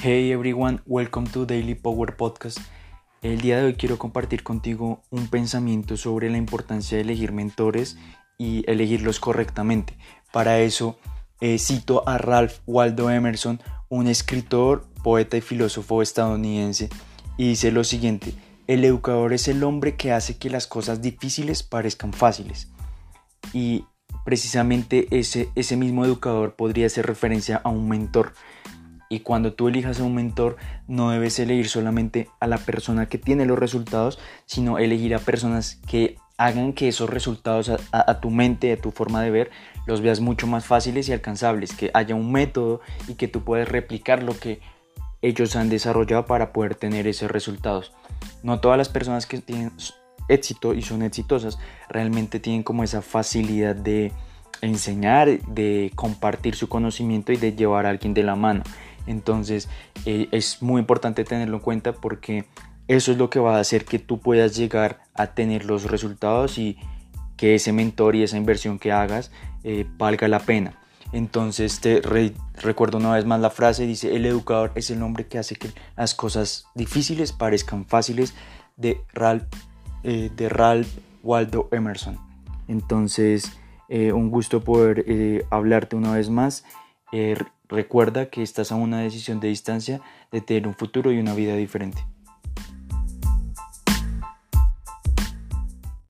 Hey everyone, welcome to Daily Power Podcast. El día de hoy quiero compartir contigo un pensamiento sobre la importancia de elegir mentores y elegirlos correctamente. Para eso eh, cito a Ralph Waldo Emerson, un escritor, poeta y filósofo estadounidense, y dice lo siguiente, el educador es el hombre que hace que las cosas difíciles parezcan fáciles. Y precisamente ese, ese mismo educador podría hacer referencia a un mentor y cuando tú elijas a un mentor, no debes elegir solamente a la persona que tiene los resultados, sino elegir a personas que hagan que esos resultados a, tu mente, a tu forma de ver, los veas mucho más fáciles y alcanzables, que haya un método y que tú puedas replicar lo que ellos han desarrollado para poder tener esos resultados. No todas las personas que tienen éxito y son exitosas realmente tienen como esa facilidad de enseñar, de compartir su conocimiento y de llevar a alguien de la mano. Entonces eh, es muy importante tenerlo en cuenta porque eso es lo que va a hacer que tú puedas llegar a tener los resultados y que ese mentor y esa inversión que hagas eh, valga la pena. Entonces te recuerdo una vez más la frase, dice, el educador es el hombre que hace que las cosas difíciles parezcan fáciles de Ralph, eh, de Ralph Waldo Emerson. Entonces, un gusto poder hablarte una vez más. Recuerda que estás a una decisión de distancia de tener un futuro y una vida diferente.